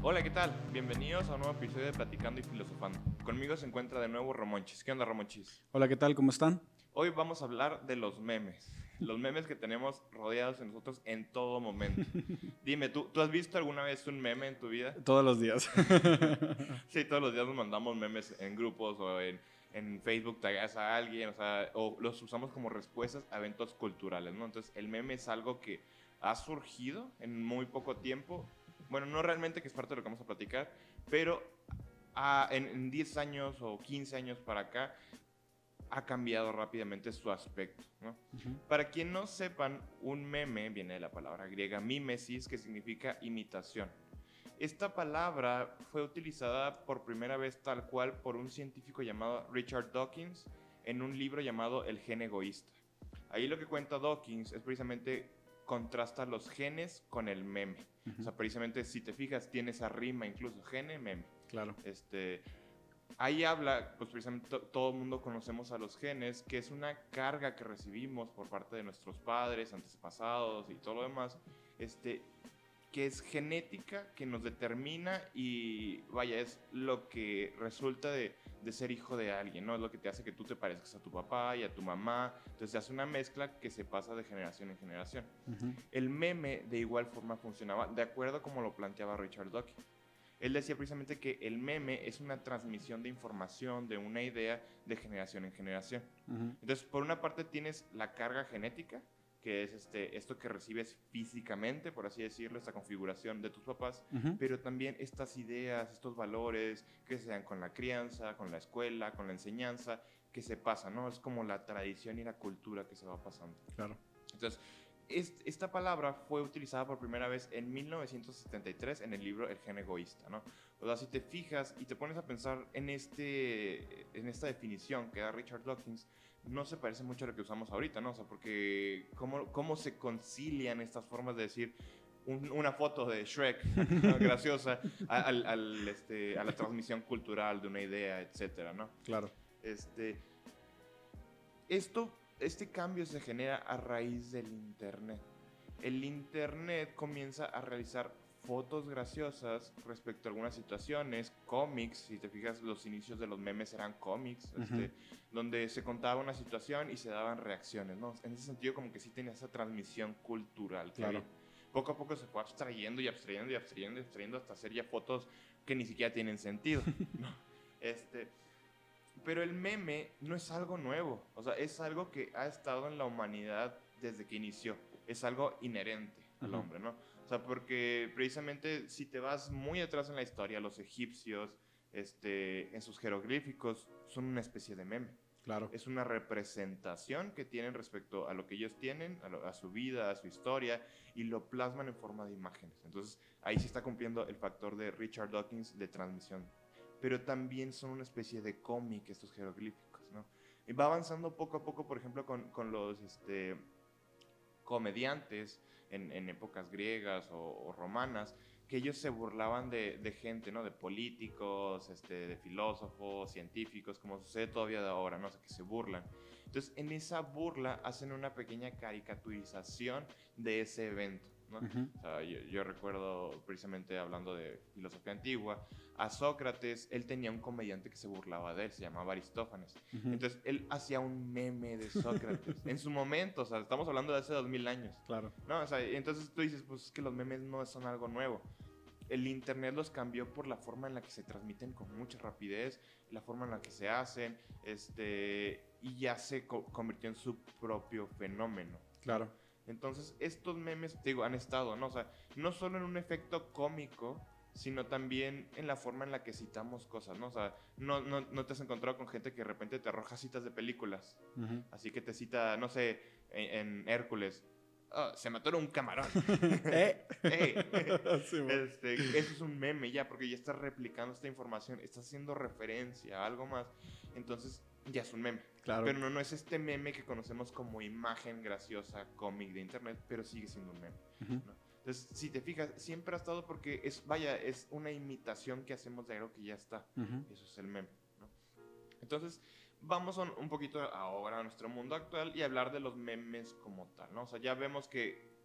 Hola, ¿qué tal? Bienvenidos a un nuevo episodio de Platicando y Filosofando. Conmigo se encuentra de nuevo Romonchis. ¿Qué onda, Romonchis? Hola, ¿qué tal? ¿Cómo están? Hoy vamos a hablar de los memes. Los memes que tenemos rodeados de nosotros en todo momento. Dime, ¿tú, ¿tú has visto alguna vez un meme en tu vida? Todos los días. Sí, todos los días nos mandamos memes en grupos o en, en Facebook, tagas a alguien, o sea, o los usamos como respuestas a eventos culturales, ¿no? Entonces, el meme es algo que ha surgido en muy poco tiempo. Bueno, no realmente, que es parte de lo que vamos a platicar, pero ah, en, en 10 años o 15 años para acá ha cambiado rápidamente su aspecto, ¿no? Para quien no sepan, un meme viene de la palabra griega mimesis, que significa imitación. Esta palabra fue utilizada por primera vez tal cual por un científico llamado Richard Dawkins en un libro llamado El gen egoísta. Ahí lo que cuenta Dawkins es precisamente contrasta los genes con el meme. O sea, precisamente si te fijas, tiene esa rima incluso, gene, meme. Claro. Este, ahí habla, pues precisamente to- todo el mundo conocemos a los genes, que es una carga que recibimos por parte de nuestros padres, antepasados y todo lo demás, este, que es genética, que nos determina y vaya, es lo que resulta de, de ser hijo de alguien, ¿no? Es lo que te hace que tú te parezcas a tu papá y a tu mamá, entonces se hace una mezcla que se pasa de generación en generación. El meme de igual forma funcionaba de acuerdo como lo planteaba Richard Dawkins. Él decía precisamente que el meme es una transmisión de información, de una idea de generación en generación. Ujú. Entonces, por una parte tienes la carga genética, que es este, esto que recibes físicamente, por así decirlo, esta configuración de tus papás, Ujú. pero también estas ideas, estos valores que se dan con la crianza, con la escuela, con la enseñanza, que se pasan, ¿no? Es como la tradición y la cultura que se va pasando. Claro. Entonces, es- esta palabra fue utilizada por primera vez en 1973 en el libro El gen egoísta, ¿no? O sea, si te fijas y te pones a pensar en, este, en esta definición que da Richard Dawkins, no se parece mucho a lo que usamos ahorita, ¿no? O sea, porque cómo, cómo se concilian estas formas de decir un- una foto de Shrek graciosa al, este, a la transmisión cultural de una idea, etcétera, ¿no? Claro. Este, esto, este cambio se genera a raíz del Internet. El Internet comienza a realizar fotos graciosas respecto a algunas situaciones, cómics, si te fijas, los inicios de los memes eran cómics, Ujú. este, donde se contaba una situación y se daban reacciones, ¿no? En ese sentido, como que sí tenía esa transmisión cultural. que Claro. había. Poco a poco se fue abstrayendo y abstrayendo y abstrayendo y abstrayendo hasta hacer ya fotos que ni siquiera tienen sentido, ¿no? Este, pero el meme no es algo nuevo, o sea, es algo que ha estado en la humanidad desde que inició, es algo inherente al Ujú. hombre, ¿no? O sea, porque precisamente si te vas muy atrás en la historia, los egipcios, este, en sus jeroglíficos, son una especie de meme. Claro. Es una representación que tienen respecto a lo que ellos tienen, a, lo- a su vida, a su historia, y lo plasman en forma de imágenes. Entonces, ahí sí está cumpliendo el factor de Richard Dawkins de transmisión. Pero también son una especie de cómic estos jeroglíficos, ¿no? Y va avanzando poco a poco, por ejemplo, con, con los este, comediantes en, épocas griegas o, romanas, que ellos se burlaban de, de gente, ¿no? De políticos, este, de filósofos, científicos, como sucede todavía de ahora, ¿no? O sea, que se burlan. Entonces, en esa burla hacen una pequeña caricaturización de ese evento, ¿no? Ujú. O sea, yo, yo recuerdo precisamente hablando de filosofía antigua, a Sócrates, él tenía un comediante que se burlaba de él, se llamaba Aristófanes. Ujú. Entonces, él hacía un meme de Sócrates en su momento, o sea, estamos hablando de hace dos mil años. Claro. No, o sea, entonces tú dices, pues es que los memes no son algo nuevo. El internet los cambió por la forma en la que se transmiten con mucha rapidez, la forma en la que se hacen, este, y ya se co- convirtió en su propio fenómeno. Claro. Entonces, estos memes, te digo, han estado, ¿no? O sea, no solo en un efecto cómico, sino también en la forma en la que citamos cosas, ¿no? O sea, no, no, no te has encontrado con gente que de repente te arroja citas de películas. Ujú. Así que te cita, no sé, en, en Hércules, "Ah, se mató un camarón. ¿Eh? Ey. Sí. Este, eso es un meme ya, porque ya estás replicando esta información, estás haciendo referencia a algo más. Entonces, ya es un meme. Claro. Pero no, no es este meme que conocemos como imagen graciosa, cómic de internet, pero sigue siendo un meme. Ujú. Entonces, si te fijas, siempre ha estado porque es, vaya, es una imitación que hacemos de algo que ya está. Ujú. Eso es el meme. ¿no? Entonces, vamos un, un poquito ahora a nuestro mundo actual y hablar de los memes como tal, ¿no? O sea, ya vemos que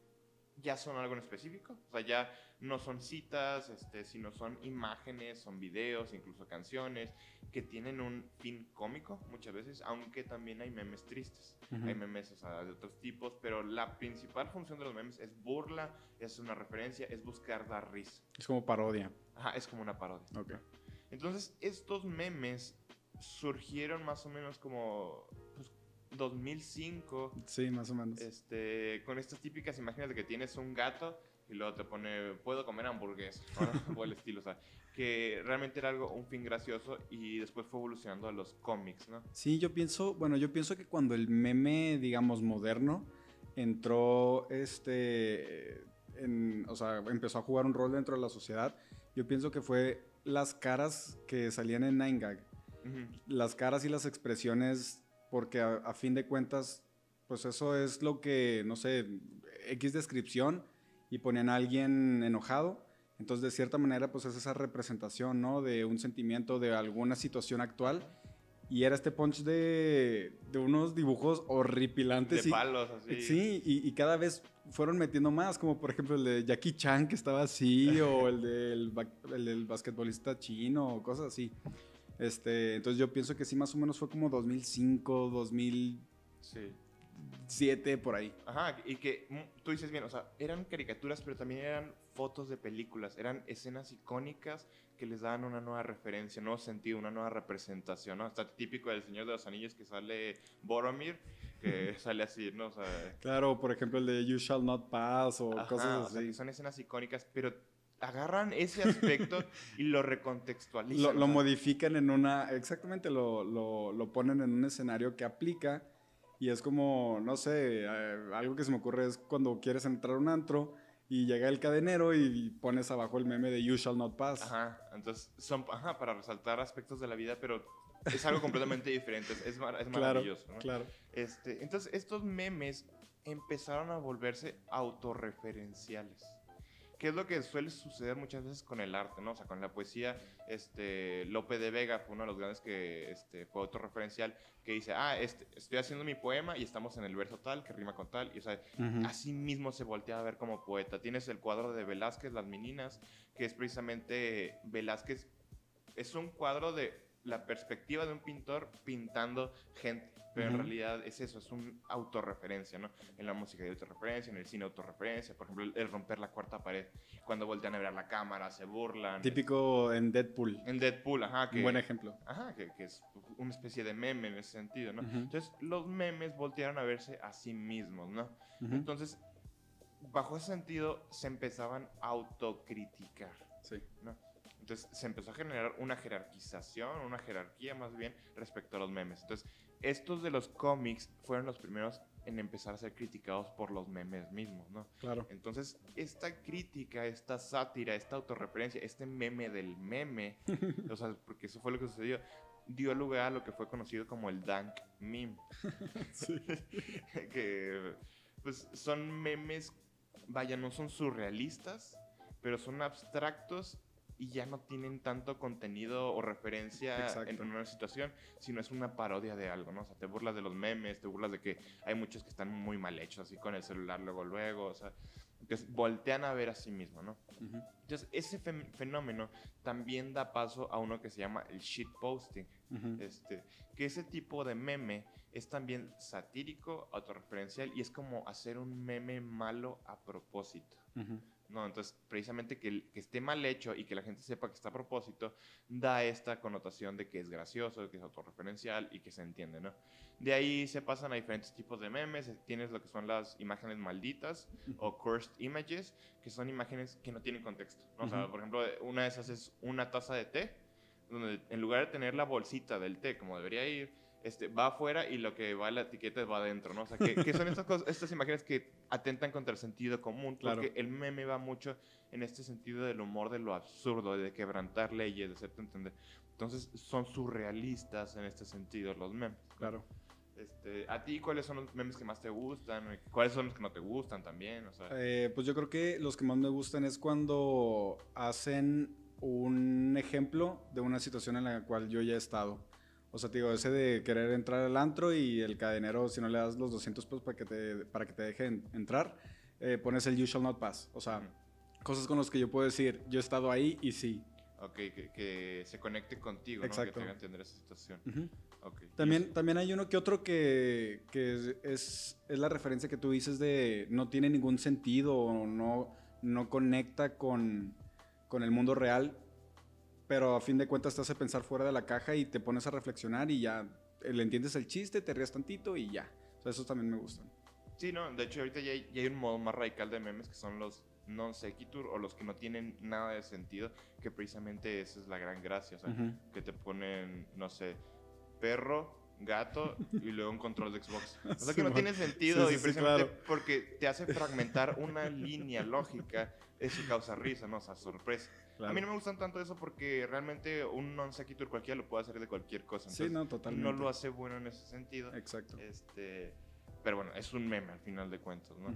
ya son algo en específico. O sea, ya no son citas, este, sino son imágenes, son videos, incluso canciones, que tienen un fin cómico muchas veces, aunque también hay memes tristes. Hay memes o sea, de otros tipos, pero la principal función de los memes es burla, es una referencia, es buscar dar risa. Es como parodia. Ajá, es como una parodia. Ok. Entonces, estos memes surgieron más o menos como 2005, Sí, más o menos. este, con estas típicas imágenes de que tienes un gato y luego te pone, puedo comer hamburguesa, ¿no? o el estilo, o sea, que realmente era algo, un fin gracioso y después fue evolucionando a los cómics, ¿no? Sí, yo pienso, bueno, yo pienso que cuando el meme, digamos, moderno, entró, este, en- o sea, empezó a jugar un rol dentro de la sociedad, yo pienso que fue las caras que salían en Nine Gag, las caras y las expresiones, porque a, a fin de cuentas, pues eso es lo que, no sé, X descripción y ponían a alguien enojado. Entonces, de cierta manera, pues es esa representación, ¿no? De un sentimiento, de alguna situación actual. Y era este punch de, de unos dibujos horripilantes. De y- palos, así. Sí, y, y cada vez fueron metiendo más, como por ejemplo el de Jackie Chan que estaba así, o el del, el del basquetbolista chino, o cosas así. Este, entonces yo pienso que sí, más o menos fue como 2005, 2007, Sí. por ahí. Ajá, y que mm, tú dices bien, o sea, eran caricaturas, pero también eran fotos de películas, eran escenas icónicas que les daban una nueva referencia, un nuevo sentido, una nueva representación, ¿no? Está típico del Señor de los Anillos que sale Boromir, que sale así, ¿no? O sea, Claro, por ejemplo el de You Shall Not Pass, o ajá, cosas o sea, así. son escenas icónicas, pero agarran ese aspecto y lo recontextualizan. Lo, lo modifican en una, exactamente, lo, lo, lo ponen en un escenario que aplica y es como, no sé, eh, algo que se me ocurre es cuando quieres entrar a un antro y llega el cadenero y pones abajo el meme de You Shall Not Pass. Ajá, entonces son ajá, para resaltar aspectos de la vida, pero es algo completamente diferente, es, es claro, maravilloso, ¿no? claro. Este, entonces, estos memes empezaron a volverse autorreferenciales. Que es lo que suele suceder muchas veces con el arte, ¿no? O sea, con la poesía, este, Lope de Vega fue uno de los grandes que este, fue autorreferencial, que dice, ah, este, estoy haciendo mi poema y estamos en el verso tal, que rima con tal, y o sea, así mismo se voltea a ver como poeta. Tienes el cuadro de Velázquez, Las Meninas, que es precisamente Velázquez, es un cuadro de la perspectiva de un pintor pintando gente, pero en Ujú. realidad es eso, es un autorreferencia, ¿no? En la música hay autorreferencia, en el cine autorreferencia, por ejemplo, el, romper la cuarta pared, cuando voltean a ver la cámara, se burlan. Típico en Deadpool. En Deadpool, ajá, que, Un buen ejemplo. Ajá, que, que es una especie de meme en ese sentido, ¿no? Ujú. Entonces, los memes voltearon a verse a sí mismos, ¿no? Ujú. Entonces, bajo ese sentido, se empezaban a autocriticar, Sí. ¿no? Entonces, se empezó a generar una jerarquización, una jerarquía más bien respecto a los memes. Entonces, estos de los cómics fueron los primeros en empezar a ser criticados por los memes mismos, ¿no? Claro. Entonces, esta crítica, esta sátira, esta autorreferencia, este meme del meme, o sea, porque eso fue lo que sucedió, dio lugar a lo que fue conocido como el dank meme. que, pues, son memes, vaya, no son surrealistas, pero son abstractos y ya no tienen tanto contenido o referencia en, Exacto. en una situación, sino es una parodia de algo, ¿no? O sea, te burlas de los memes, te burlas de que hay muchos que están muy mal hechos, así con el celular luego, luego, o sea, que voltean a ver a sí mismo, ¿no? Ujú. Entonces, ese fen- fenómeno también da paso a uno que se llama el shitposting, Ujú. este, que ese tipo de meme es también satírico, autorreferencial y es como hacer un meme malo a propósito. Ujú. No, entonces precisamente que, que esté mal hecho y que la gente sepa que está a propósito da esta connotación de que es gracioso, que es autorreferencial y que se entiende, ¿no? De ahí se pasan a diferentes tipos de memes. eh, Tienes lo que son las imágenes malditas o cursed images, que son imágenes que no tienen contexto. ¿no? O sea, por ejemplo, una de esas es una taza de té, donde en lugar de tener la bolsita del té como debería ir, este, va afuera y lo que va la etiqueta va adentro, ¿no? O sea, que, que son estas, cosas, estas imágenes que atentan contra el sentido común, Claro. porque el meme va mucho en este sentido del humor de lo absurdo, de quebrantar leyes, de hacerte entender. Entonces, son surrealistas en este sentido los memes. Claro. Este, ¿A ti cuáles son los memes que más te gustan? ¿Cuáles son los que no te gustan también? O sea, Eh, pues yo creo que los que más me gustan es cuando hacen un ejemplo de una situación en la cual yo ya he estado. O sea, te digo, ese de querer entrar al antro y el cadenero, si no le das los 200 pesos para que te, para que te dejen entrar, eh, pones el you shall not pass. O sea, cosas con las que yo puedo decir, yo he estado ahí y sí. Ok, que, que se conecte contigo, Exacto. ¿no? Que te haga entender esa situación. Ujú. Ok. También, también hay uno que otro que, que es, es, es la referencia que tú dices de no tiene ningún sentido o no, no conecta con, con el mundo real, pero a fin de cuentas te hace pensar fuera de la caja y te pones a reflexionar y ya le entiendes el chiste, te rías tantito y ya. O sea, esos también me gustan. Sí, no, de hecho ahorita ya hay, ya hay un modo más radical de memes que son los non sequitur o los que no tienen nada de sentido, que precisamente esa es la gran gracia, o sea, Ujú. que te ponen, no sé, perro, gato y luego un control de Xbox. O sea, que no tiene sentido Sí, y sí, sí, precisamente claro. porque te hace fragmentar una línea lógica, eso causa risa, ¿no? O sea, sorpresa. A mí no me gustan tanto eso porque realmente un non sequitur cualquiera lo puede hacer de cualquier cosa. Sí, no, totalmente. no lo hace bueno en ese sentido. Exacto. Este, pero bueno, es un meme al final de cuentas, ¿no?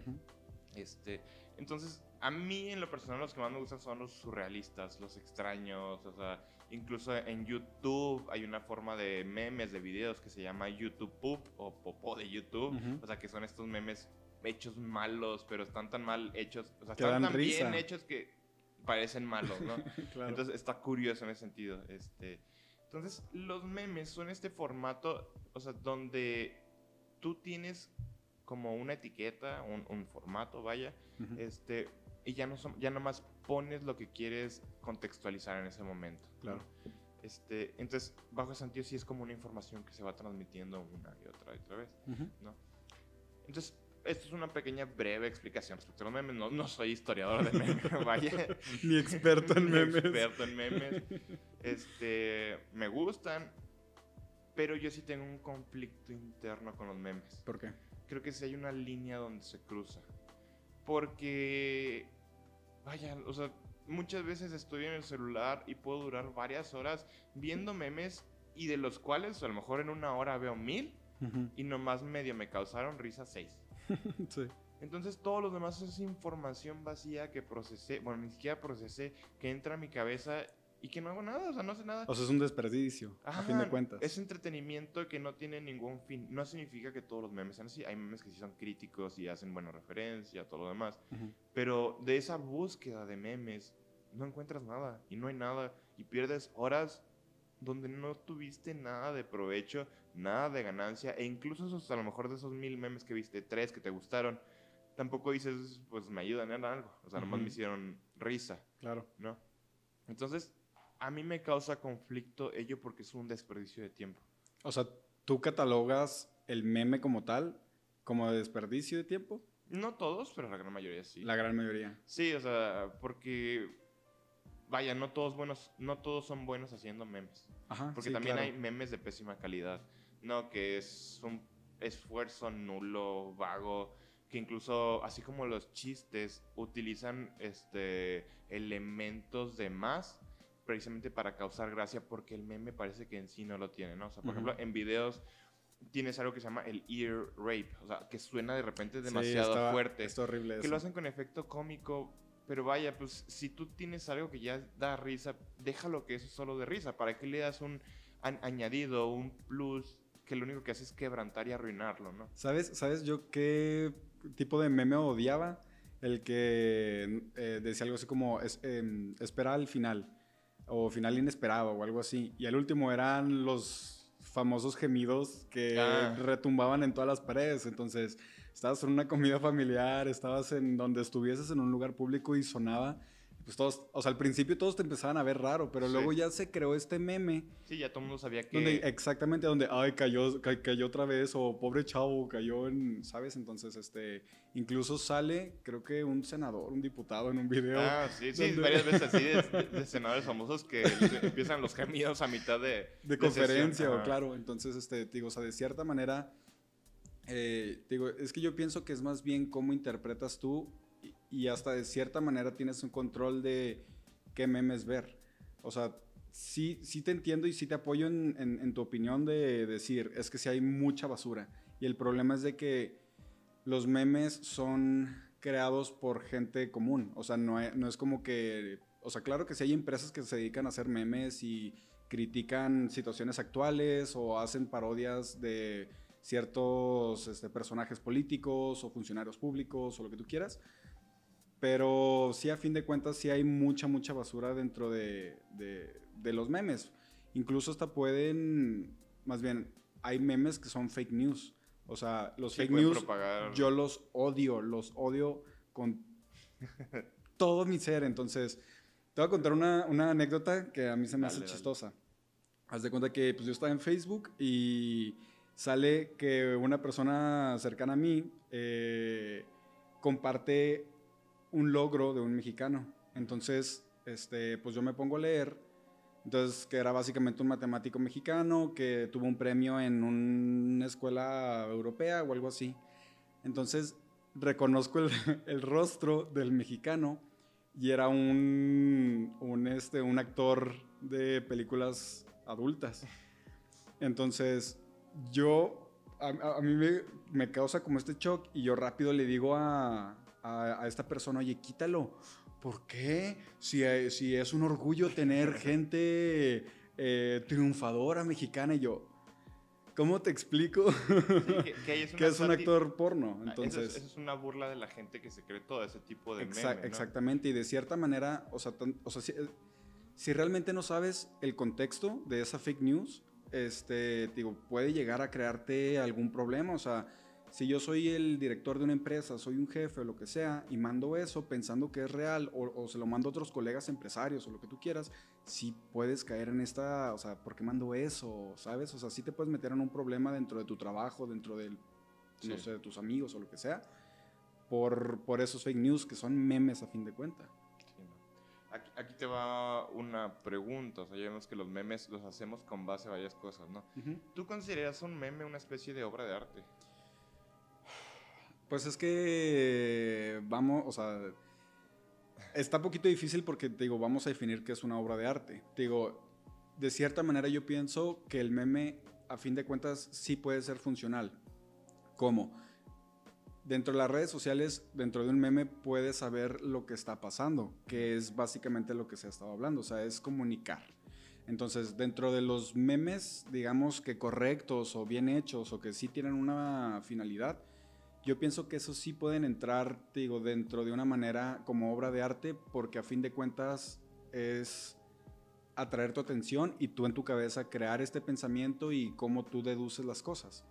Este, entonces, a mí en lo personal los que más me gustan son los surrealistas, los extraños, o sea, incluso en YouTube hay una forma de memes, de videos que se llama YouTube Poop o Popó de YouTube, o sea, que son estos memes hechos malos, pero están tan mal hechos, o sea, Que están tan bien hechos que parecen malos, ¿no? Claro. Entonces está curioso en ese sentido. Este, entonces los memes son este formato, o sea, donde tú tienes como una etiqueta, un, un formato, vaya, Ujú. este, y ya no son, ya nomás pones lo que quieres contextualizar en ese momento. ¿no? Claro. Este, entonces, bajo ese sentido sí es como una información que se va transmitiendo una y otra y otra vez. Ujú. ¿no? Entonces, esto es una pequeña breve explicación respecto a los memes. No, no soy historiador de memes, vaya. Ni experto en Ni memes. experto en memes. Este, me gustan, pero yo sí tengo un conflicto interno con los memes. ¿Por qué? Creo que sí hay una línea donde se cruza. Porque, vaya, o sea, muchas veces estoy en el celular y puedo durar varias horas viendo memes y de los cuales a lo mejor en una hora veo mil Ujú. y nomás medio me causaron risa seis. Sí. Entonces todos los demás es información vacía que procesé, bueno, ni siquiera procesé, que entra a mi cabeza y que no hago nada, o sea, no sé nada. O sea, es un desperdicio, a fin de Ajá, cuentas. Es entretenimiento que no tiene ningún fin. No significa que todos los memes sean así. Hay memes que sí son críticos y hacen buena referencia, todo lo demás. Ujú. Pero de esa búsqueda de memes no encuentras nada y no hay nada y pierdes horas donde no tuviste nada de provecho, nada de ganancia e incluso esos, a lo mejor de esos mil memes que viste, tres que te gustaron, tampoco dices, pues me ayudan en algo. O sea, nomás Ujú. me hicieron risa, Claro. ¿no? Entonces, a mí me causa conflicto ello porque es un desperdicio de tiempo. O sea, ¿tú catalogas el meme como tal como de desperdicio de tiempo? No todos, pero la gran mayoría sí. La gran mayoría. Sí, o sea, porque vaya, no todos buenos, no todos son buenos haciendo memes. Ajá. Porque sí, también claro. hay memes de pésima calidad. No, que es un esfuerzo nulo, vago, que incluso, así como los chistes, utilizan este elementos de más precisamente para causar gracia porque el meme parece que en sí no lo tiene, ¿no? O sea, por ejemplo, en videos tienes algo que se llama el ear rape, o sea, que suena de repente Sí, demasiado estaba- fuerte Está horrible que eso. lo hacen con efecto cómico. Pero vaya, pues si tú tienes algo que ya da risa, déjalo que eso es solo de risa. ¿Para qué le das un añadido, un plus que lo único que hace es quebrantar y arruinarlo, ¿no? ¿Sabes, ¿Sabes yo qué tipo de meme odiaba? El que eh, decía algo así como es, em, espera al final o final inesperado o algo así. Y el último eran los famosos gemidos que Ah. retumbaban en todas las paredes. Entonces, estabas en una comida familiar, estabas en donde estuvieses en un lugar público y sonaba. Pues todos, o sea, al principio todos te empezaban a ver raro, pero Sí. luego ya se creó este meme Sí, ya todo el mundo sabía que... donde, exactamente donde, ay, cayó, ca- cayó otra vez, o pobre chavo, cayó en, ¿sabes? Entonces, este, incluso sale, creo que un senador, un diputado en un video. Ah, sí, sí, donde- varias veces así de, de- de senadores famosos que empiezan los gemidos a mitad de... de sesión. conferencia, o claro. Entonces, este, te digo, o sea, de cierta manera, eh, digo, es que yo pienso que es más bien cómo interpretas tú y, hasta de cierta manera tienes un control de qué memes ver. O sea, sí, sí te entiendo y sí te apoyo en, tu opinión de decir, es que sí hay mucha basura. Y el problema es de que los memes son creados por gente común. O sea, no es como que... O sea, claro que sí hay empresas que se dedican a hacer memes y critican situaciones actuales o hacen parodias de, ciertos este, personajes políticos o funcionarios públicos o lo que tú quieras. Pero sí, a fin de cuentas, sí hay mucha, mucha basura dentro de, de, los memes. Incluso hasta pueden, más bien, hay memes que son fake news. O sea, los fake news, yo los odio, los odio con todo mi ser. Entonces, te voy a contar una, una anécdota que a mí se me hace chistosa. Haz de cuenta que pues, yo estaba en Facebook y sale que una persona cercana a mí eh, comparte un logro de un mexicano. Entonces, este, pues yo me pongo a leer. Entonces, que era básicamente un matemático mexicano que tuvo un premio en una escuela europea o algo así. Entonces, reconozco el, rostro del mexicano y era un, un, este, un actor de películas adultas. Entonces, yo, a, mí me, me, causa como este shock y yo rápido le digo a, a, esta persona, oye, quítalo. ¿Por qué? Si, si es un orgullo tener gente eh, triunfadora mexicana y yo, ¿Cómo te explico que, es, un actor porno? Ah, Entonces, eso es, una burla de la gente que se cree todo ese tipo de Exactamente, y de cierta manera, o sea, o sea si, realmente no sabes el contexto de esa fake news, este, digo, puede llegar a crearte algún problema, o sea, si yo soy el director de una empresa, soy un jefe o lo que sea, y mando eso pensando que es real, o, se lo mando a otros colegas empresarios o lo que tú quieras, sí puedes caer en esta, o sea, ¿por qué mando eso? ¿Sabes? O sea, sí te puedes meter en un problema dentro de tu trabajo, dentro de, no sé, de tus amigos o lo que sea, por, por esos fake news que son memes a fin de cuentas. Aquí, te va una pregunta, o sea, ya vemos que los memes los hacemos con base a varias cosas, ¿no? ¿Tú consideras un meme una especie de obra de arte? Pues es que vamos, o sea, está un poquito difícil porque te digo, vamos a definir qué es una obra de arte. Te digo, de cierta manera yo pienso que el meme, a fin de cuentas, sí puede ser funcional. ¿Cómo? Dentro de las redes sociales, dentro de un meme, puedes saber lo que está pasando, que es básicamente lo que se ha estado hablando, o sea, es comunicar. Entonces, dentro de los memes, digamos que correctos o bien hechos o que sí tienen una finalidad, yo pienso que eso sí pueden entrar, digo, dentro de una manera como obra de arte, porque a fin de cuentas es atraer tu atención y tú en tu cabeza crear este pensamiento y cómo tú deduces las cosas.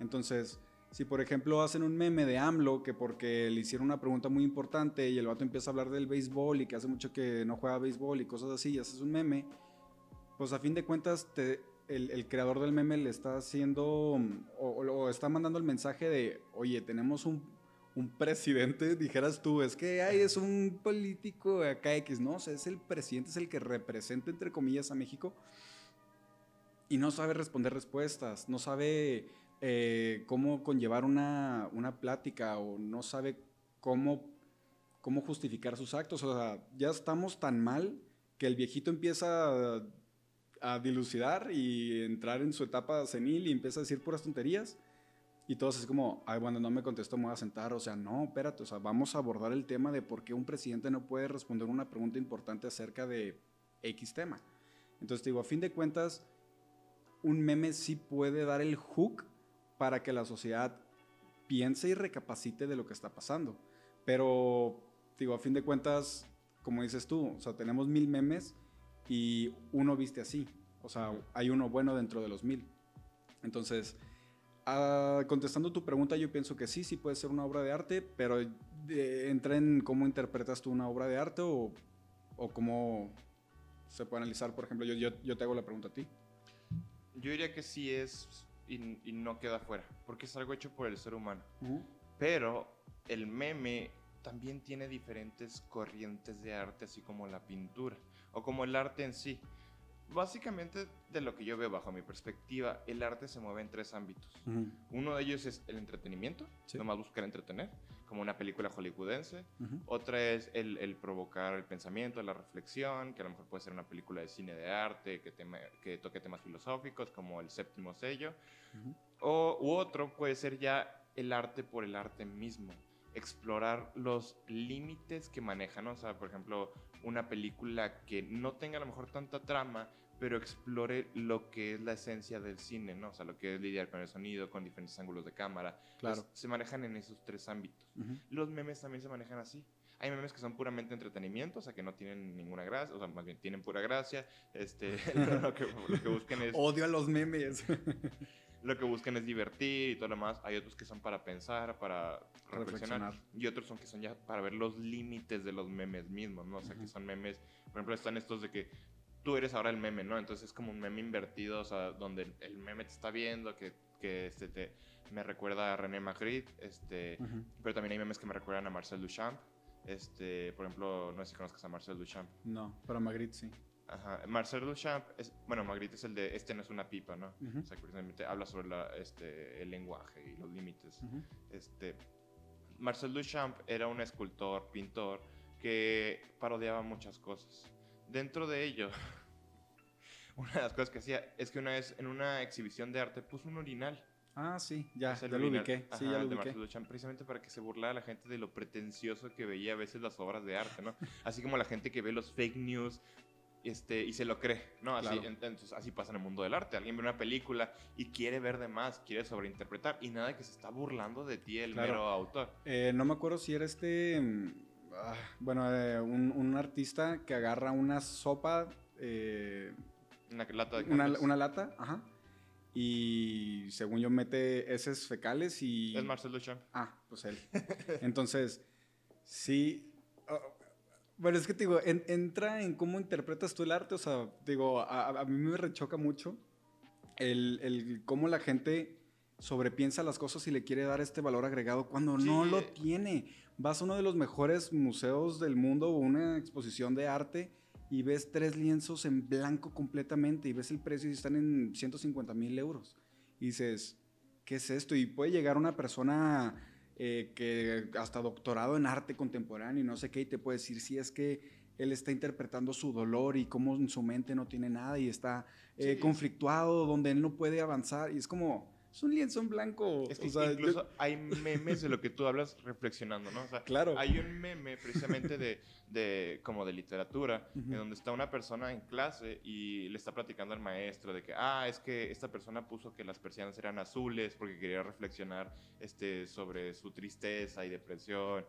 Entonces, si por ejemplo hacen un meme de AMLO que porque le hicieron una pregunta muy importante y el vato empieza a hablar del béisbol y que hace mucho que no juega béisbol y cosas así y haces un meme, pues a fin de cuentas te, el, creador del meme le está haciendo o, está mandando el mensaje de, oye, tenemos un, presidente, dijeras tú, es que ay, es un político acá X, no, es el presidente, es el que representa, entre comillas, a México y no sabe responder respuestas, no sabe eh, cómo conllevar una, una, plática o no sabe cómo, cómo justificar sus actos, o sea, ya estamos tan mal que el viejito empieza a dilucidar y entrar en su etapa senil y empieza a decir puras tonterías. Y todos es como, ay, bueno, no me contestó, me voy a sentar. O sea, no, espérate, o sea, vamos a abordar el tema de por qué un presidente no puede responder una pregunta importante acerca de X tema. Entonces, digo, a fin de cuentas, un meme sí puede dar el hook para que la sociedad piense y recapacite de lo que está pasando. Pero, digo, a fin de cuentas, como dices tú, o sea, tenemos mil memes y uno viste así. O sea, hay uno bueno dentro de los mil. Entonces, ah, contestando tu pregunta, yo pienso que sí, sí puede ser una obra de arte, pero entra en cómo interpretas tú una obra de arte o, o cómo se puede analizar. Por ejemplo, yo, yo, te hago la pregunta a ti. Yo diría que sí es y, no queda fuera, porque es algo hecho por el ser humano. Pero el meme también tiene diferentes corrientes de arte, así como la pintura o como el arte en sí. Básicamente, de lo que yo veo bajo mi perspectiva, el arte se mueve en tres ámbitos. Uno de ellos es el entretenimiento, nomás buscar entretener, como una película hollywoodense. Otra es el, provocar el pensamiento, la reflexión, que a lo mejor puede ser una película de cine de arte que, que toque temas filosóficos, como el séptimo sello. O u otro puede ser ya el arte por el arte mismo explorar los límites que manejan, o sea, por ejemplo, una película que no tenga a lo mejor tanta trama, pero explore lo que es la esencia del cine, ¿no? O sea, lo que es lidiar con el sonido, con diferentes ángulos de cámara. Claro. Pues, se manejan en esos tres ámbitos. Los memes también se manejan así. Hay memes que son puramente entretenimiento, o sea, que no tienen ninguna gracia, o sea, más bien tienen pura gracia. Este, lo, que, lo que buscan es Odio a los memes. lo que buscan es divertir y todo lo demás. Hay otros que son para pensar, para reflexionar. Reflexionar. Y otros son que son ya para ver los límites de los memes mismos, ¿no? O sea, que Ujú. son memes, por ejemplo, están estos de que tú eres ahora el meme, ¿no? Entonces es como un meme invertido, o sea, donde el, el meme te está viendo, que, que este, te, me recuerda a René Magritte, este, Ujú. pero también hay memes que me recuerdan a Marcel Duchamp. Este, por ejemplo, no sé si conozcas a Marcel Duchamp. No, para Magritte sí. Ajá. Marcel Duchamp, es, bueno, Magritte es el de este no es una pipa, ¿no? Ujú. O sea, que precisamente habla sobre la, este, el lenguaje y los límites. Ujú. Este, Marcel Duchamp era un escultor, pintor, que parodiaba muchas cosas. Dentro de ello, una de las cosas que hacía es que una vez en una exhibición de arte puso un urinal. Ah, sí, ya, ya lo ubiqué. Sí, ajá, ya lo de. Marcel Duchamp, precisamente para que se burlara la gente de lo pretencioso que veía a veces las obras de arte, ¿no? Así como la gente que ve los fake news este, y se lo cree, ¿no? Así, Claro. entonces, así pasa en el mundo del arte. Alguien ve una película y quiere ver de más, quiere sobreinterpretar y nada que se está burlando de ti el Claro. mero autor. Eh, no me acuerdo si era este. mm, ah, bueno, eh, un, un artista que agarra una sopa. eh, Una lata de una, una lata, ajá. Y según yo, mete heces fecales y. Es Marcel Duchamp. Ah, pues él. Entonces, sí. Bueno, es que te digo, en- entra en cómo interpretas tú el arte. O sea, digo, a, a- mí me rechoca mucho el, el cómo la gente sobrepiensa las cosas y le quiere dar este valor agregado cuando no Sí. lo tiene. Vas a uno de los mejores museos del mundo o una exposición de arte y ves tres lienzos en blanco completamente y ves el precio y están en 150 mil euros. Y dices, ¿qué es esto? Y puede llegar una persona eh, que hasta doctorado en arte contemporáneo y no sé qué, y te puede decir si es que él está interpretando su dolor y cómo en su mente no tiene nada y está eh, Sí. conflictuado, donde él no puede avanzar. Y es como, es un lienzo en blanco. Es que o sea, yo- incluso hay memes de lo que tú hablas reflexionando, ¿no? O sea, claro. hay un meme precisamente de, de como de literatura, en donde está una persona en clase y le está platicando al maestro de que, ah, es que esta persona puso que las persianas eran azules porque quería reflexionar este, sobre su tristeza y depresión.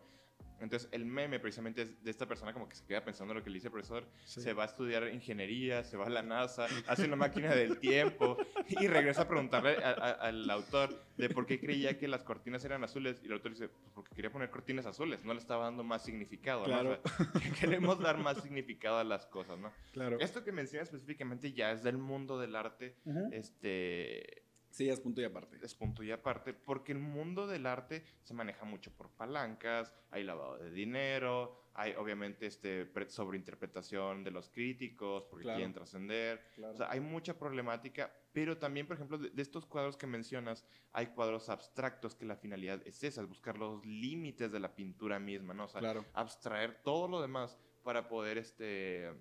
Entonces, el meme precisamente es de esta persona como que se queda pensando lo que le dice el profesor, Sí. se va a estudiar ingeniería, se va a la NASA, hace una máquina del tiempo y regresa a preguntarle a- a- al autor de por qué creía que las cortinas eran azules y el autor dice, pues porque quería poner cortinas azules, no le estaba dando más significado. ¿no? Claro. O sea, queremos dar más significado a las cosas, ¿no? Claro. Esto que menciona específicamente ya es del mundo del arte, este, Sí, es punto y aparte. es punto y aparte, porque el mundo del arte se maneja mucho por palancas, hay lavado de dinero, hay obviamente este, pre- sobreinterpretación de los críticos, porque Claro. quieren trascender. O sea, hay mucha problemática, pero también, por ejemplo, de, de estos cuadros que mencionas, hay cuadros abstractos que la finalidad es esa, es buscar los límites de la pintura misma, ¿no? O sea, claro. abstraer todo lo demás para poder este,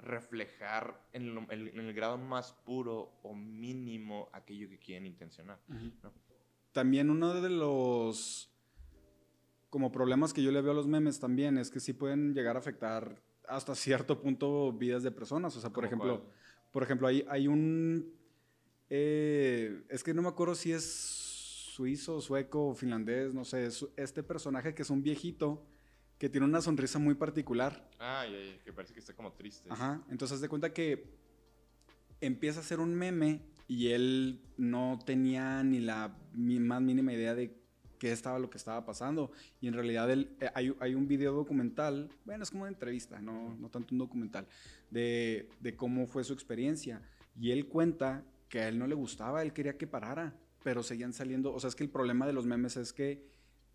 reflejar en, lo- en- en el grado más puro o mínimo aquello que quieren intencionar. También uno de los como problemas que yo le veo a los memes también es que sí pueden llegar a afectar hasta cierto punto vidas de personas. O sea, por ¿Cómo ejemplo, cuál? por ejemplo, hay, hay un eh, es que no me acuerdo si es suizo, sueco finlandés, no sé, es este personaje que es un viejito que tiene una sonrisa muy particular. Ay, ay, que parece que está como triste. Ajá. Entonces, haz de cuenta que empieza a hacer un meme y él no tenía ni la más mínima idea de qué estaba lo que estaba pasando. Y en realidad él, eh, hay, hay un video documental, bueno, es como una entrevista, no, no tanto un documental, de, de cómo fue su experiencia. Y él cuenta que a él no le gustaba, él quería que parara, pero seguían saliendo. O sea, es que el problema de los memes es que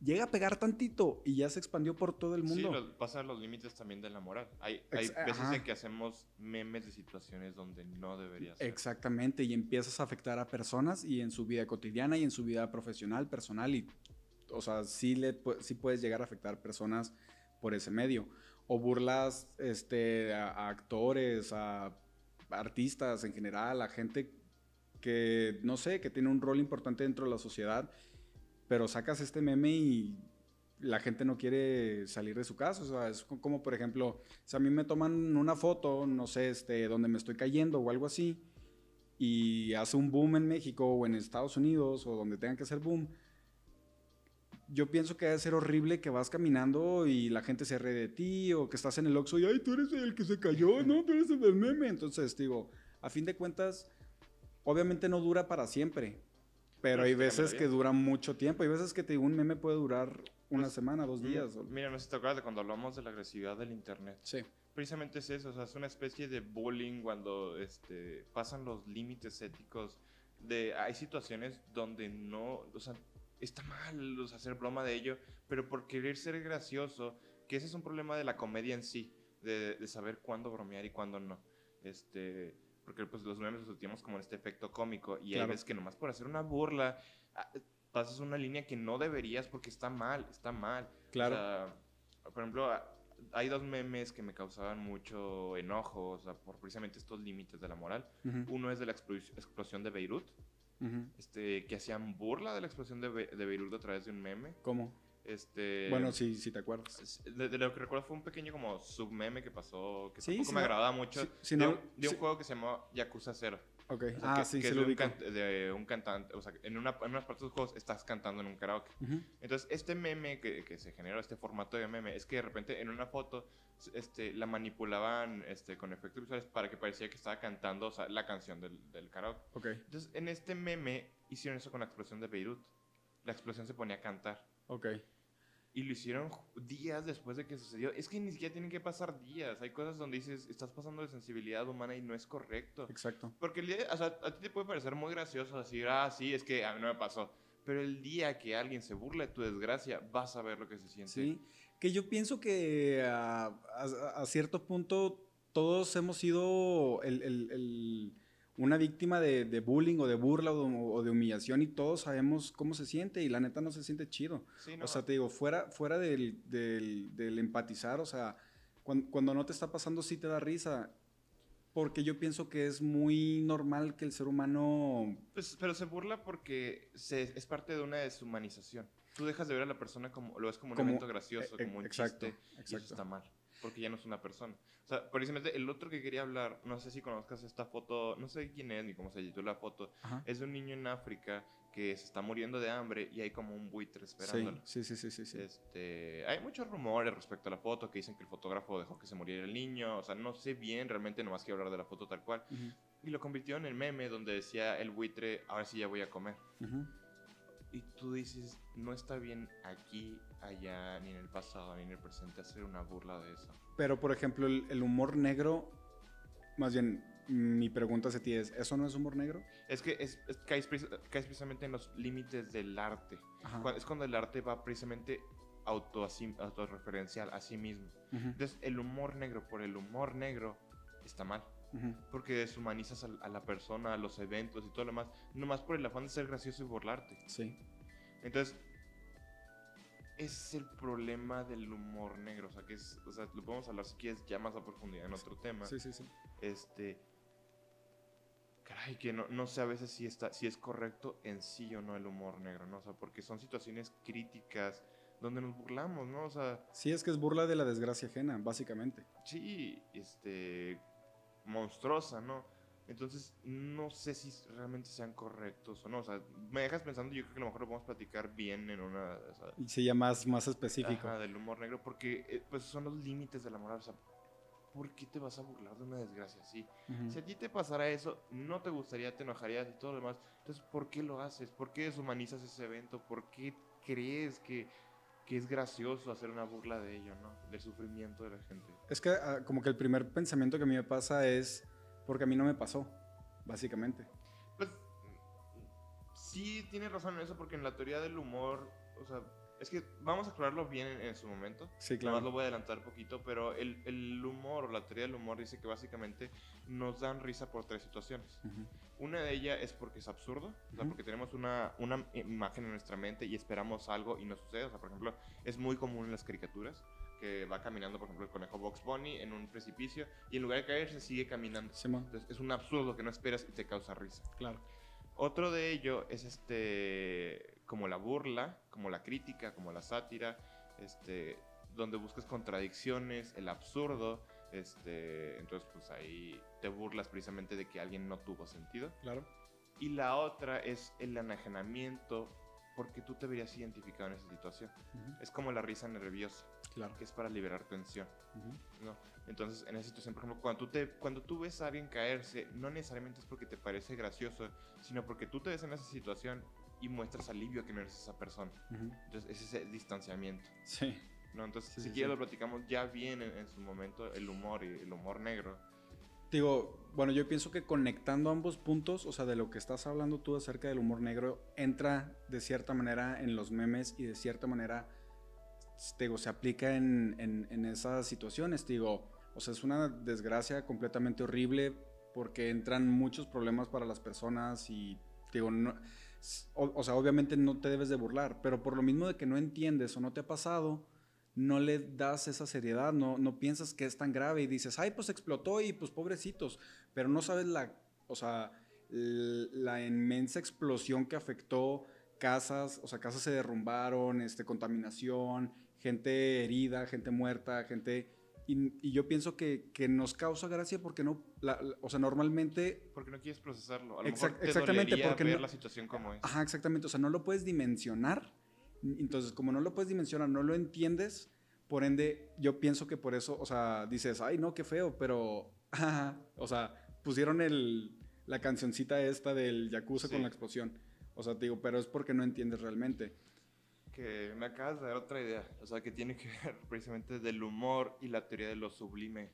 llega a pegar tantito y ya se expandió por todo el Sí, mundo. los- pasa los límites también de la moral. Hay, hay Ex- veces ajá. en que hacemos memes de situaciones donde no debería ser. Exactamente, y empiezas a afectar a personas y en su vida cotidiana y en su vida profesional, personal, y, o sea, sí, le, sí puedes llegar a afectar personas por ese medio. O burlas este, a, a actores, a artistas en general, a gente que, no sé, que tiene un rol importante dentro de la sociedad, pero sacas este meme y la gente no quiere salir de su casa. O sea, es como, por ejemplo, si a mí me toman una foto, no sé, este, donde me estoy cayendo o algo así, y hace un boom en México o en Estados Unidos o donde tengan que hacer boom, yo pienso que debe ser horrible que vas caminando y la gente se ríe de ti o que estás en el Oxxo y, ay, tú eres el que se cayó, ¿no? Tú eres el del meme. Entonces, digo, a fin de cuentas, obviamente no dura para siempre, pero hay veces que dura mucho tiempo. Hay veces que te digo, un meme puede durar una pues, semana, dos días. Mira, no sé si te acuerdas de cuando hablamos de la agresividad del Internet. Sí. Precisamente es eso, o sea, es una especie de bullying cuando este, pasan los límites éticos. De, hay situaciones donde no, o sea, está mal hacer broma de ello, pero por querer ser gracioso, que ese es un problema de la comedia en sí, de, de saber cuándo bromear y cuándo no. Este, porque pues los memes los sentimos como en este efecto cómico y hay veces que nomás por hacer una burla ah, pasas una línea que no deberías porque está mal, está mal. Claro. por ejemplo, ah, hay dos memes que me causaban mucho enojo, o sea, por precisamente estos límites de la moral. Uno es de la explosión de Beirut, este, que hacían burla de la explosión de, de Beirut a través de un meme. ¿Cómo? Este, bueno, sí, sí te acuerdas. De, lo que recuerdo fue un pequeño como submeme que pasó, que tampoco me agradaba mucho, de, un, juego que se llamó Yakuza 0. Ok, ah, que, sí, que es de un, de un, cantante, o sea, en, una, en unas partes de los juegos estás cantando en un karaoke. Entonces, este meme que, que, se generó, este formato de meme, es que de repente en una foto este, la manipulaban este, con efectos visuales para que parecía que estaba cantando o sea, la canción del, del karaoke. Okay. Entonces, en este meme hicieron eso con la explosión de Beirut. La explosión se ponía a cantar. Ok. Y lo hicieron días después de que sucedió. Es que ni siquiera tienen que pasar días. Hay cosas donde dices, estás pasando de sensibilidad humana y no es correcto. Exacto. Porque el día, o sea, a ti te puede parecer muy gracioso decir, ah, sí, es que a mí no me pasó. Pero el día que alguien se burla de tu desgracia, vas a ver lo que se siente. Sí, que yo pienso que a, a, cierto punto todos hemos sido el, el, el una víctima de, de, bullying o de burla o de, humillación y todos sabemos cómo se siente y la neta no se siente chido. O sea, te digo, fuera, fuera del, del, del empatizar, o sea, cuando, cuando, no te está pasando sí te da risa. Porque yo pienso que es muy normal que el ser humano... Pues, pero se burla porque se, es parte de una deshumanización. Tú dejas de ver a la persona como lo ves como un evento gracioso, e, como un exacto, chiste, exacto. y eso está mal porque ya no es una persona. O sea, precisamente el otro que quería hablar, no sé si conozcas esta foto, no sé quién es ni cómo se titula la foto, es de un niño en África que se está muriendo de hambre y hay como un buitre esperándolo. Sí, sí, sí, sí, sí. Este, hay muchos rumores respecto a la foto que dicen que el fotógrafo dejó que se muriera el niño, o sea, no sé bien, realmente nomás quiero hablar de la foto tal cual. Y lo convirtió en el meme donde decía el buitre, ahora sí ya voy a comer. Y tú dices, no está bien aquí, allá, ni en el pasado, ni en el presente hacer una burla de eso. Pero, por ejemplo, el, humor negro, más bien, mi pregunta hacia ti es, ¿eso no es humor negro? Es que es, caes, precisamente en los límites del arte. Es cuando el arte va precisamente auto, autorreferencial a sí mismo. Entonces, el humor negro por el humor negro está mal. Porque deshumanizas a, la persona, a los eventos y todo lo demás, nomás por el afán de ser gracioso y burlarte. Sí. Entonces, es el problema del humor negro. O sea, que es, o sea, lo podemos hablar si quieres ya más a profundidad en otro tema. Sí, sí, sí. Este. Caray, que no, no sé a veces si, está, si es correcto en sí o no el humor negro, ¿no? O sea, porque son situaciones críticas donde nos burlamos, ¿no? O sea. Sí, es que es burla de la desgracia ajena, básicamente. Sí, este monstruosa, ¿no? Entonces, no sé si realmente sean correctos o no. O sea, me dejas pensando, yo creo que a lo mejor lo podemos platicar bien en una... y sería más, más específico. Ajá, del humor negro, porque eh, pues son los límites de la moral. O sea, ¿por qué te vas a burlar de una desgracia así? Si a ti te pasara eso, no te gustaría, te enojarías y todo lo demás. Entonces, ¿por qué lo haces? ¿Por qué deshumanizas ese evento? ¿Por qué crees que que es gracioso hacer una burla de ello, ¿no? Del sufrimiento de la gente. Es que ah, como que el primer pensamiento que a mí me pasa es porque a mí no me pasó, básicamente. Pues sí, tiene razón en eso porque en la teoría del humor, o sea, es que vamos a aclararlo bien en, su momento. Sí, claro. Más lo voy a adelantar un poquito, pero el, el, humor o la teoría del humor dice que básicamente nos dan risa por tres situaciones. Una de ellas es porque es absurdo, o sea, porque tenemos una, una imagen en nuestra mente y esperamos algo y no sucede. O sea, por ejemplo, es muy común en las caricaturas que va caminando, por ejemplo, el conejo Box Bunny en un precipicio y en lugar de caerse sigue caminando. Entonces es un absurdo que no esperas y te causa risa. Claro. Otro de ello es este como la burla, como la crítica, como la sátira, este, donde buscas contradicciones, el absurdo, este, entonces pues ahí te burlas precisamente de que alguien no tuvo sentido. Claro. Y la otra es el enajenamiento porque tú te verías identificado en esa situación. Es como la risa nerviosa, Claro. que es para liberar tensión. Ujú. ¿no? Entonces, en esa situación, por ejemplo, cuando tú, te, cuando tú ves a alguien caerse, no necesariamente es porque te parece gracioso, sino porque tú te ves en esa situación y muestras alivio que no eres esa persona. Ujú. Entonces, es ese distanciamiento. Sí. ¿no? Entonces, Sí, si sí, quieres sí. lo platicamos ya bien en, en su momento, el humor y el humor negro. Digo, bueno, yo pienso que conectando ambos puntos, o sea, de lo que estás hablando tú acerca del humor negro, entra de cierta manera en los memes y de cierta manera, digo, se aplica en, en- en esas situaciones, digo, o sea, es una desgracia completamente horrible porque entran muchos problemas para las personas y, digo, no, o, sea, obviamente no te debes de burlar, pero por lo mismo de que no entiendes o no te ha pasado, no le das esa seriedad, no, no piensas que es tan grave y dices, ay, pues explotó y pues pobrecitos, pero no sabes la, o sea, la inmensa explosión que afectó casas, o sea, casas se derrumbaron, este, contaminación, gente herida, gente muerta, gente... Y, y yo pienso que, que nos causa gracia porque no, la- la- o sea, normalmente Porque no quieres procesarlo. A lo Exact- mejor te exactamente, porque ver no- la situación como es. Ajá, exactamente. O sea, no lo puedes dimensionar. Entonces, como no lo puedes dimensionar, no lo entiendes. Por ende, yo pienso que por eso, o sea, dices, ay, no, qué feo, pero, ajá, o sea, pusieron el, la cancioncita esta del Yakuza Sí. con la explosión. O sea, te digo, pero es porque no entiendes realmente. Que me acabas de dar otra idea. O sea, que tiene que ver precisamente del humor y la teoría de lo sublime.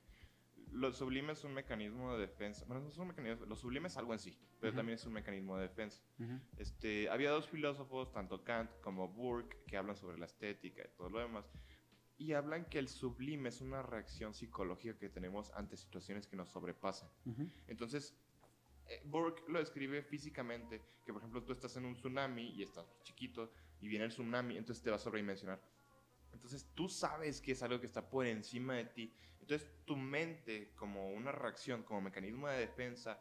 Lo sublime es un mecanismo de defensa. Bueno, no es un mecanismo. Lo sublime es algo en sí, pero Ujú. también es un mecanismo de defensa. Este, había dos filósofos, tanto Kant como Burke, que hablan sobre la estética y todo lo demás. Y hablan que el sublime es una reacción psicológica que tenemos ante situaciones que nos sobrepasan. Ujú. Entonces, eh, Burke lo describe físicamente, que por ejemplo tú estás en un tsunami y estás chiquito y viene el tsunami, entonces te va a sobredimensionar. Entonces tú sabes que es algo que está por encima de ti. Entonces tu mente, como una reacción, como mecanismo de defensa,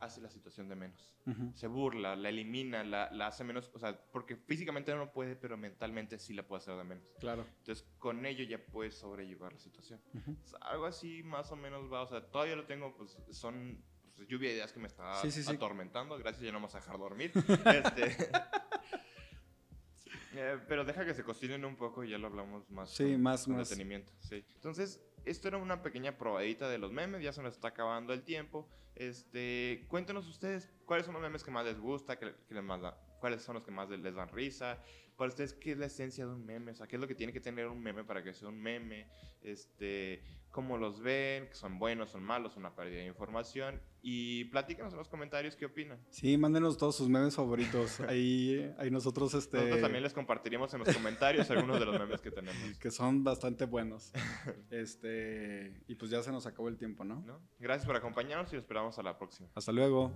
hace la situación de menos. Ujú. Se burla, la elimina, la, la hace menos, o sea, porque físicamente no puede, pero mentalmente sí la puede hacer de menos. Claro. Entonces con ello ya puedes sobrellevar la situación. Ujú. O sea, algo así más o menos va, o sea, todavía lo tengo, pues son pues, lluvia de ideas que me está Sí, sí, sí. atormentando, gracias, ya no me vas a dejar dormir. Este, eh, pero deja que se cocinen un poco y ya lo hablamos más Sí, con, más- con más. detenimiento. Sí. Entonces, esto era una pequeña probadita de los memes, ya se nos está acabando el tiempo. Este, cuéntenos ustedes cuáles son los memes que más les gusta, que, que les más da- cuáles son los que más les dan risa. Para ustedes, ¿qué es la esencia de un meme? O sea, ¿qué es lo que tiene que tener un meme para que sea un meme? Este, ¿Cómo los ven? ¿Que son buenos, son malos, una pérdida de información? Y platícanos en los comentarios qué opinan. Sí, mándenos todos sus memes favoritos. Ahí, ahí nosotros, este, Nosotros también les compartiríamos en los comentarios algunos de los memes que tenemos. que son bastante buenos. Este, y pues ya se nos acabó el tiempo, ¿no? ¿no? Gracias por acompañarnos y los esperamos a la próxima. Hasta luego.